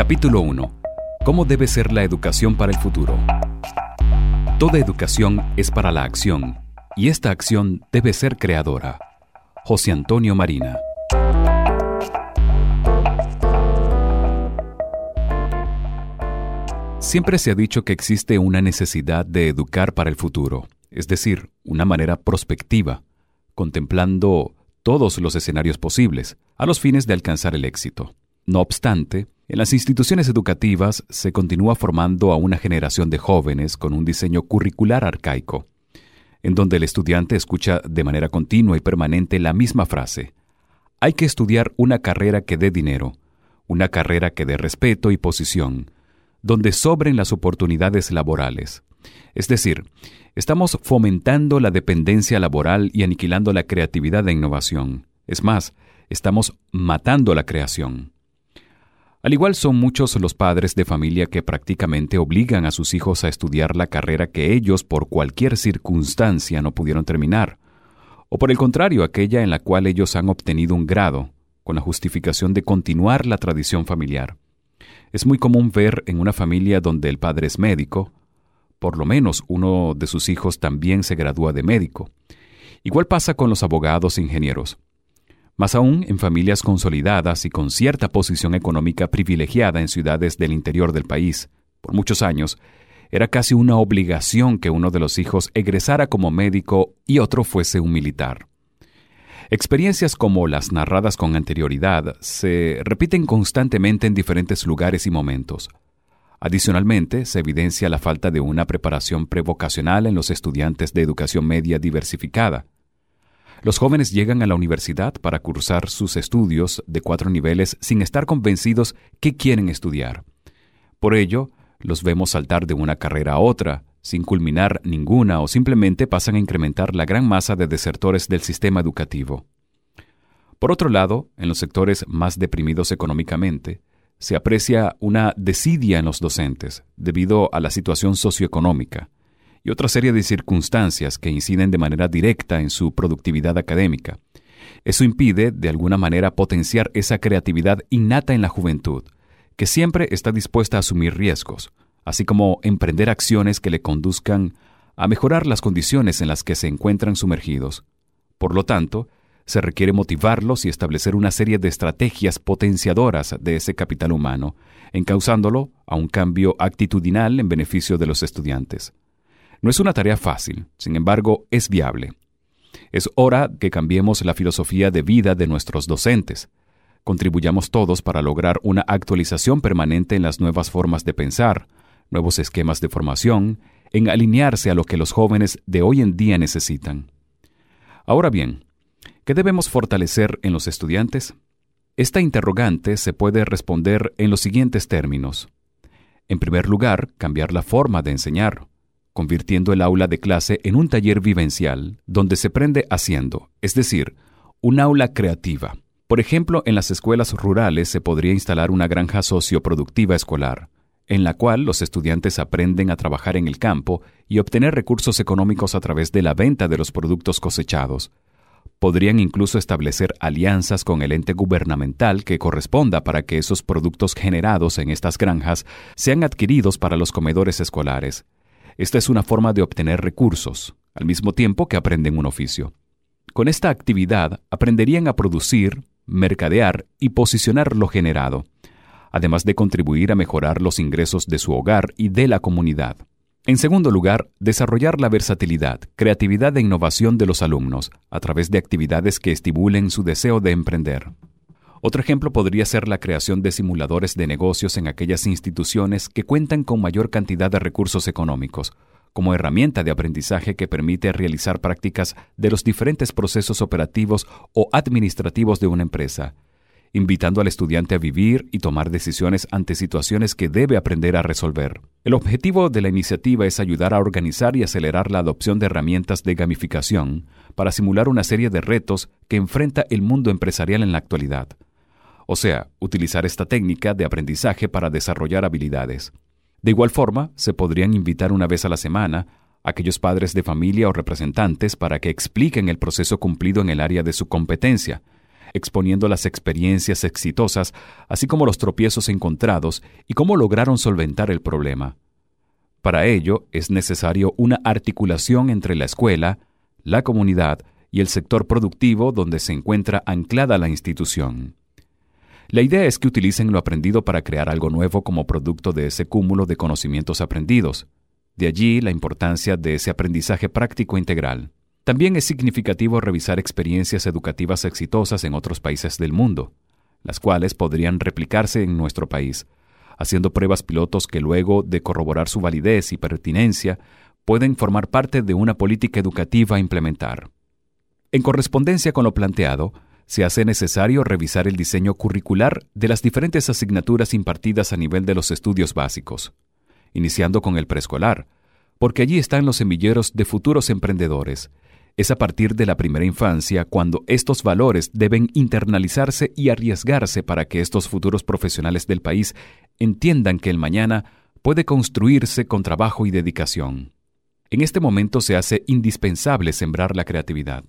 Capítulo 1. ¿Cómo debe ser la educación para el futuro? Toda educación es para la acción, y esta acción debe ser creadora. José Antonio Marina. Siempre se ha dicho que existe una necesidad de educar para el futuro, es decir, una manera prospectiva, contemplando todos los escenarios posibles, a los fines de alcanzar el éxito. No obstante, en las instituciones educativas se continúa formando a una generación de jóvenes con un diseño curricular arcaico, en donde el estudiante escucha de manera continua y permanente la misma frase. Hay que estudiar una carrera que dé dinero, una carrera que dé respeto y posición, donde sobren las oportunidades laborales. Es decir, estamos fomentando la dependencia laboral y aniquilando la creatividad e innovación. Es más, estamos matando la creación. Al igual son muchos los padres de familia que prácticamente obligan a sus hijos a estudiar la carrera que ellos por cualquier circunstancia no pudieron terminar, o por el contrario aquella en la cual ellos han obtenido un grado, con la justificación de continuar la tradición familiar. Es muy común ver en una familia donde el padre es médico, por lo menos uno de sus hijos también se gradúa de médico. Igual pasa con los abogados e ingenieros. Más aún en familias consolidadas y con cierta posición económica privilegiada en ciudades del interior del país. Por muchos años, era casi una obligación que uno de los hijos egresara como médico y otro fuese un militar. Experiencias como las narradas con anterioridad se repiten constantemente en diferentes lugares y momentos. Adicionalmente, se evidencia la falta de una preparación prevocacional en los estudiantes de educación media diversificada. Los jóvenes llegan a la universidad para cursar sus estudios de cuatro niveles sin estar convencidos que quieren estudiar. Por ello, los vemos saltar de una carrera a otra, sin culminar ninguna o simplemente pasan a incrementar la gran masa de desertores del sistema educativo. Por otro lado, en los sectores más deprimidos económicamente, se aprecia una desidia en los docentes debido a la situación socioeconómica, y otra serie de circunstancias que inciden de manera directa en su productividad académica. Eso impide, de alguna manera, potenciar esa creatividad innata en la juventud, que siempre está dispuesta a asumir riesgos, así como emprender acciones que le conduzcan a mejorar las condiciones en las que se encuentran sumergidos. Por lo tanto, se requiere motivarlos y establecer una serie de estrategias potenciadoras de ese capital humano, encauzándolo a un cambio actitudinal en beneficio de los estudiantes. No es una tarea fácil, sin embargo, es viable. Es hora que cambiemos la filosofía de vida de nuestros docentes. Contribuyamos todos para lograr una actualización permanente en las nuevas formas de pensar, nuevos esquemas de formación, en alinearse a lo que los jóvenes de hoy en día necesitan. Ahora bien, ¿qué debemos fortalecer en los estudiantes? Esta interrogante se puede responder en los siguientes términos. En primer lugar, cambiar la forma de enseñar convirtiendo el aula de clase en un taller vivencial donde se aprende haciendo, es decir, un aula creativa. Por ejemplo, en las escuelas rurales se podría instalar una granja socioproductiva escolar, en la cual los estudiantes aprenden a trabajar en el campo y obtener recursos económicos a través de la venta de los productos cosechados. Podrían incluso establecer alianzas con el ente gubernamental que corresponda para que esos productos generados en estas granjas sean adquiridos para los comedores escolares. Esta es una forma de obtener recursos, al mismo tiempo que aprenden un oficio. Con esta actividad aprenderían a producir, mercadear y posicionar lo generado, además de contribuir a mejorar los ingresos de su hogar y de la comunidad. En segundo lugar, desarrollar la versatilidad, creatividad e innovación de los alumnos a través de actividades que estimulen su deseo de emprender. Otro ejemplo podría ser la creación de simuladores de negocios en aquellas instituciones que cuentan con mayor cantidad de recursos económicos, como herramienta de aprendizaje que permite realizar prácticas de los diferentes procesos operativos o administrativos de una empresa, invitando al estudiante a vivir y tomar decisiones ante situaciones que debe aprender a resolver. El objetivo de la iniciativa es ayudar a organizar y acelerar la adopción de herramientas de gamificación para simular una serie de retos que enfrenta el mundo empresarial en la actualidad o sea, utilizar esta técnica de aprendizaje para desarrollar habilidades. De igual forma, se podrían invitar una vez a la semana a aquellos padres de familia o representantes para que expliquen el proceso cumplido en el área de su competencia, exponiendo las experiencias exitosas, así como los tropiezos encontrados y cómo lograron solventar el problema. Para ello es necesario una articulación entre la escuela, la comunidad y el sector productivo donde se encuentra anclada la institución. La idea es que utilicen lo aprendido para crear algo nuevo como producto de ese cúmulo de conocimientos aprendidos. De allí la importancia de ese aprendizaje práctico integral. También es significativo revisar experiencias educativas exitosas en otros países del mundo, las cuales podrían replicarse en nuestro país, haciendo pruebas pilotos que luego de corroborar su validez y pertinencia pueden formar parte de una política educativa a implementar. En correspondencia con lo planteado, se hace necesario revisar el diseño curricular de las diferentes asignaturas impartidas a nivel de los estudios básicos, iniciando con el preescolar, porque allí están los semilleros de futuros emprendedores. Es a partir de la primera infancia cuando estos valores deben internalizarse y arriesgarse para que estos futuros profesionales del país entiendan que el mañana puede construirse con trabajo y dedicación. En este momento se hace indispensable sembrar la creatividad.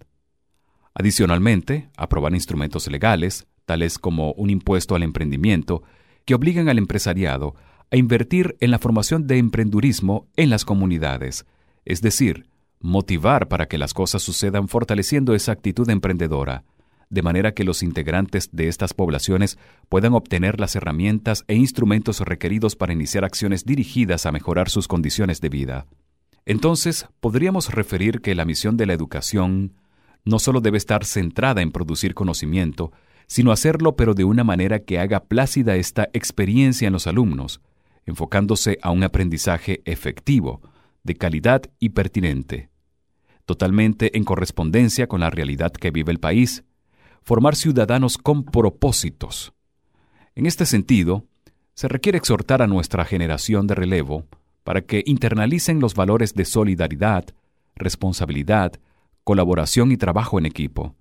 Adicionalmente, aprobar instrumentos legales, tales como un impuesto al emprendimiento, que obligan al empresariado a invertir en la formación de emprendurismo en las comunidades, es decir, motivar para que las cosas sucedan fortaleciendo esa actitud emprendedora, de manera que los integrantes de estas poblaciones puedan obtener las herramientas e instrumentos requeridos para iniciar acciones dirigidas a mejorar sus condiciones de vida. Entonces, podríamos referir que la misión de la educación no solo debe estar centrada en producir conocimiento, sino hacerlo pero de una manera que haga plácida esta experiencia en los alumnos, enfocándose a un aprendizaje efectivo, de calidad y pertinente, totalmente en correspondencia con la realidad que vive el país, formar ciudadanos con propósitos. En este sentido, se requiere exhortar a nuestra generación de relevo para que internalicen los valores de solidaridad, responsabilidad, colaboración y trabajo en equipo,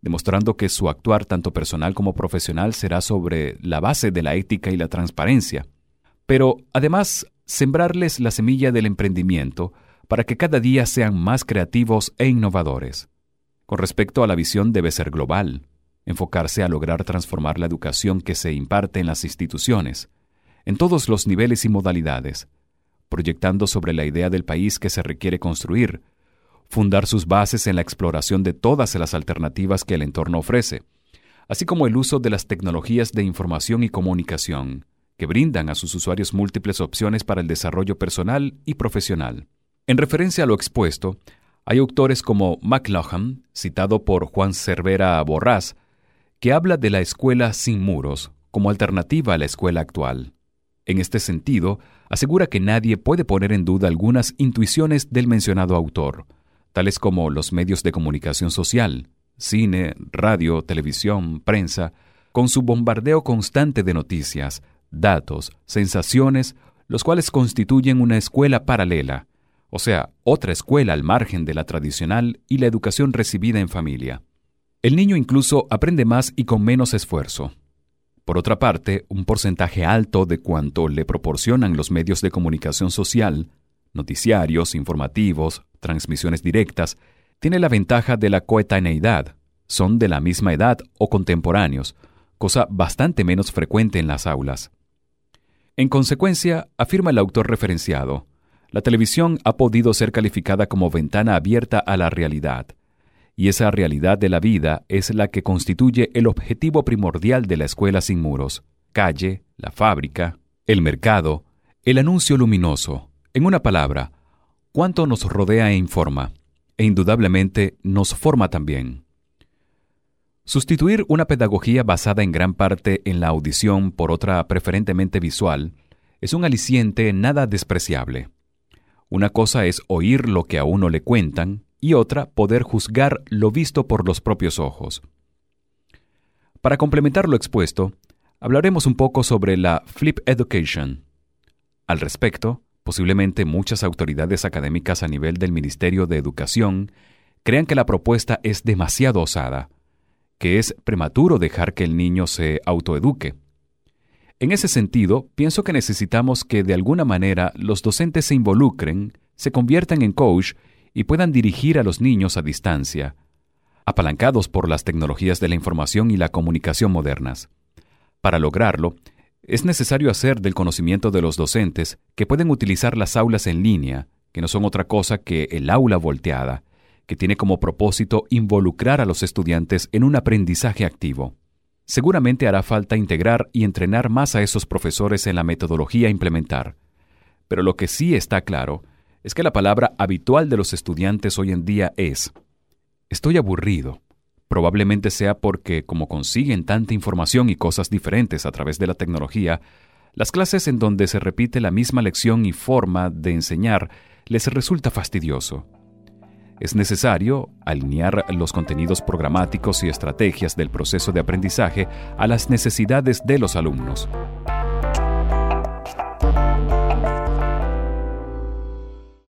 demostrando que su actuar tanto personal como profesional será sobre la base de la ética y la transparencia, pero además sembrarles la semilla del emprendimiento para que cada día sean más creativos e innovadores. Con respecto a la visión debe ser global, enfocarse a lograr transformar la educación que se imparte en las instituciones, en todos los niveles y modalidades, proyectando sobre la idea del país que se requiere construir, fundar sus bases en la exploración de todas las alternativas que el entorno ofrece, así como el uso de las tecnologías de información y comunicación, que brindan a sus usuarios múltiples opciones para el desarrollo personal y profesional. En referencia a lo expuesto, hay autores como McLaughlin, citado por Juan Cervera Borrás, que habla de la escuela sin muros como alternativa a la escuela actual. En este sentido, asegura que nadie puede poner en duda algunas intuiciones del mencionado autor, tales como los medios de comunicación social, cine, radio, televisión, prensa, con su bombardeo constante de noticias, datos, sensaciones, los cuales constituyen una escuela paralela, o sea, otra escuela al margen de la tradicional y la educación recibida en familia. El niño incluso aprende más y con menos esfuerzo. Por otra parte, un porcentaje alto de cuanto le proporcionan los medios de comunicación social, noticiarios, informativos, transmisiones directas, tiene la ventaja de la coetaneidad. Son de la misma edad o contemporáneos, cosa bastante menos frecuente en las aulas. En consecuencia, afirma el autor referenciado, la televisión ha podido ser calificada como ventana abierta a la realidad, y esa realidad de la vida es la que constituye el objetivo primordial de la escuela sin muros, calle, la fábrica, el mercado, el anuncio luminoso, en una palabra, cuánto nos rodea e informa, e indudablemente nos forma también. Sustituir una pedagogía basada en gran parte en la audición por otra preferentemente visual es un aliciente nada despreciable. Una cosa es oír lo que a uno le cuentan y otra poder juzgar lo visto por los propios ojos. Para complementar lo expuesto, hablaremos un poco sobre la Flip Education. Al respecto, Posiblemente muchas autoridades académicas a nivel del Ministerio de Educación crean que la propuesta es demasiado osada, que es prematuro dejar que el niño se autoeduque. En ese sentido, pienso que necesitamos que de alguna manera los docentes se involucren, se conviertan en coach y puedan dirigir a los niños a distancia, apalancados por las tecnologías de la información y la comunicación modernas. Para lograrlo, es necesario hacer del conocimiento de los docentes que pueden utilizar las aulas en línea, que no son otra cosa que el aula volteada, que tiene como propósito involucrar a los estudiantes en un aprendizaje activo. Seguramente hará falta integrar y entrenar más a esos profesores en la metodología a implementar. Pero lo que sí está claro es que la palabra habitual de los estudiantes hoy en día es estoy aburrido. Probablemente sea porque, como consiguen tanta información y cosas diferentes a través de la tecnología, las clases en donde se repite la misma lección y forma de enseñar les resulta fastidioso. Es necesario alinear los contenidos programáticos y estrategias del proceso de aprendizaje a las necesidades de los alumnos,